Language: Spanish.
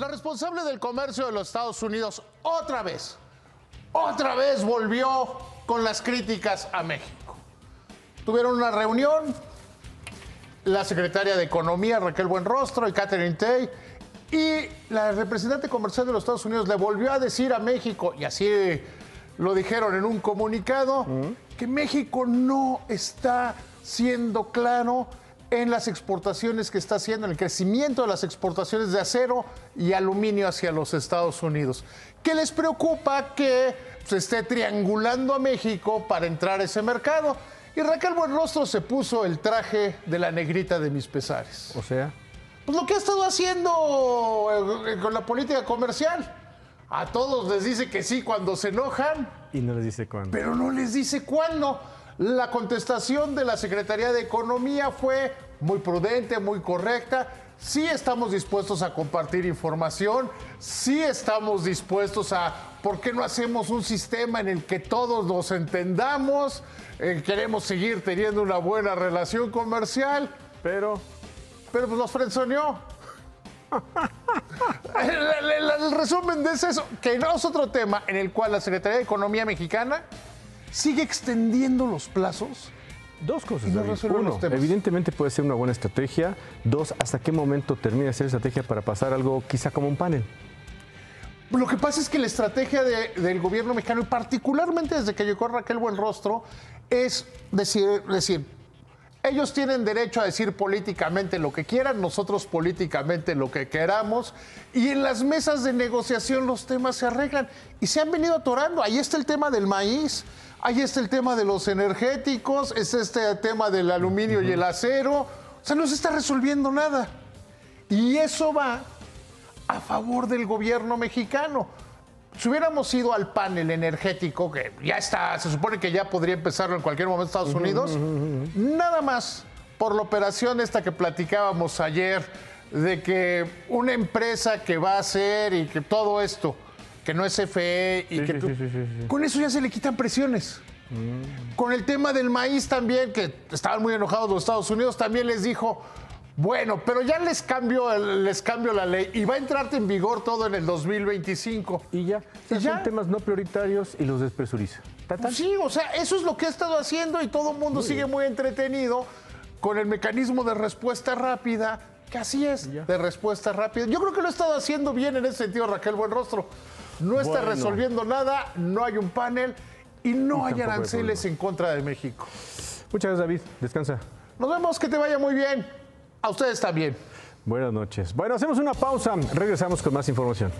La responsable del comercio de los Estados Unidos otra vez, otra vez volvió con las críticas a México. Tuvieron una reunión, la secretaria de Economía Raquel Buenrostro y Catherine Tay, y la representante comercial de los Estados Unidos le volvió a decir a México, y así lo dijeron en un comunicado, que México no está siendo claro en las exportaciones que está haciendo, en el crecimiento de las exportaciones de acero y aluminio hacia los Estados Unidos. Que les preocupa que se esté triangulando a México para entrar a ese mercado. Y Raquel Buenrostro se puso el traje de la negrita de mis pesares. O sea, Pues lo que ha estado haciendo eh, con la política comercial. A todos les dice que sí cuando se enojan, y no les dice cuándo. pero no les dice cuándo. La contestación de la Secretaría de Economía fue muy prudente, muy correcta. Sí estamos dispuestos a compartir información, sí estamos dispuestos a, ¿por qué no hacemos un sistema en el que todos nos entendamos? Eh, queremos seguir teniendo una buena relación comercial, Pero pero pues los frenzoneó. El, el- el resumen de eso es que no es otro tema en el cual la Secretaría de Economía mexicana sigue extendiendo los plazos. dos cosas. No Uno, evidentemente puede ser una buena estrategia. Dos, ¿hasta qué momento termina de ser estrategia para pasar algo quizá como un panel? Lo que pasa es que la estrategia de- del gobierno mexicano, y particularmente desde que llegó Raquel Buenrostro, es decir, decir, ellos tienen derecho a decir políticamente lo que quieran, nosotros políticamente lo que queramos, y en las mesas de negociación los temas se arreglan y se han venido atorando. Ahí está el tema del maíz, ahí está el tema de los energéticos, es este tema del aluminio y el acero, o sea, no se está resolviendo nada. Y eso va a favor del gobierno mexicano. Si hubiéramos ido al panel energético, que ya está, se supone que ya podría empezarlo en cualquier momento Estados Unidos, nada más por la operación esta que platicábamos ayer, de que una empresa que va a hacer y que todo esto, que no es FE y Sí, que tú- sí, sí, sí, sí. con eso ya se le quitan presiones. Con el tema del maíz también, que estaban muy enojados los Estados Unidos, también les dijo, bueno, pero ya les cambio, les cambio la ley y va a entrar en vigor todo en el 2025. Y ya, ¿Y ya? son temas no prioritarios y los despresuriza. Pues sí, o sea, eso es lo que ha estado haciendo y todo el mundo sigue muy entretenido con el mecanismo de respuesta rápida, que así es, de respuesta rápida. Yo creo que lo ha estado haciendo bien en ese sentido Raquel Buenrostro. No está Bueno. resolviendo nada, no hay un panel y no Y hay aranceles en contra de México. Muchas gracias, David. Descansa. Nos vemos, que te vaya muy bien. A ustedes también. Buenas noches. Bueno, hacemos una pausa. Regresamos con más información.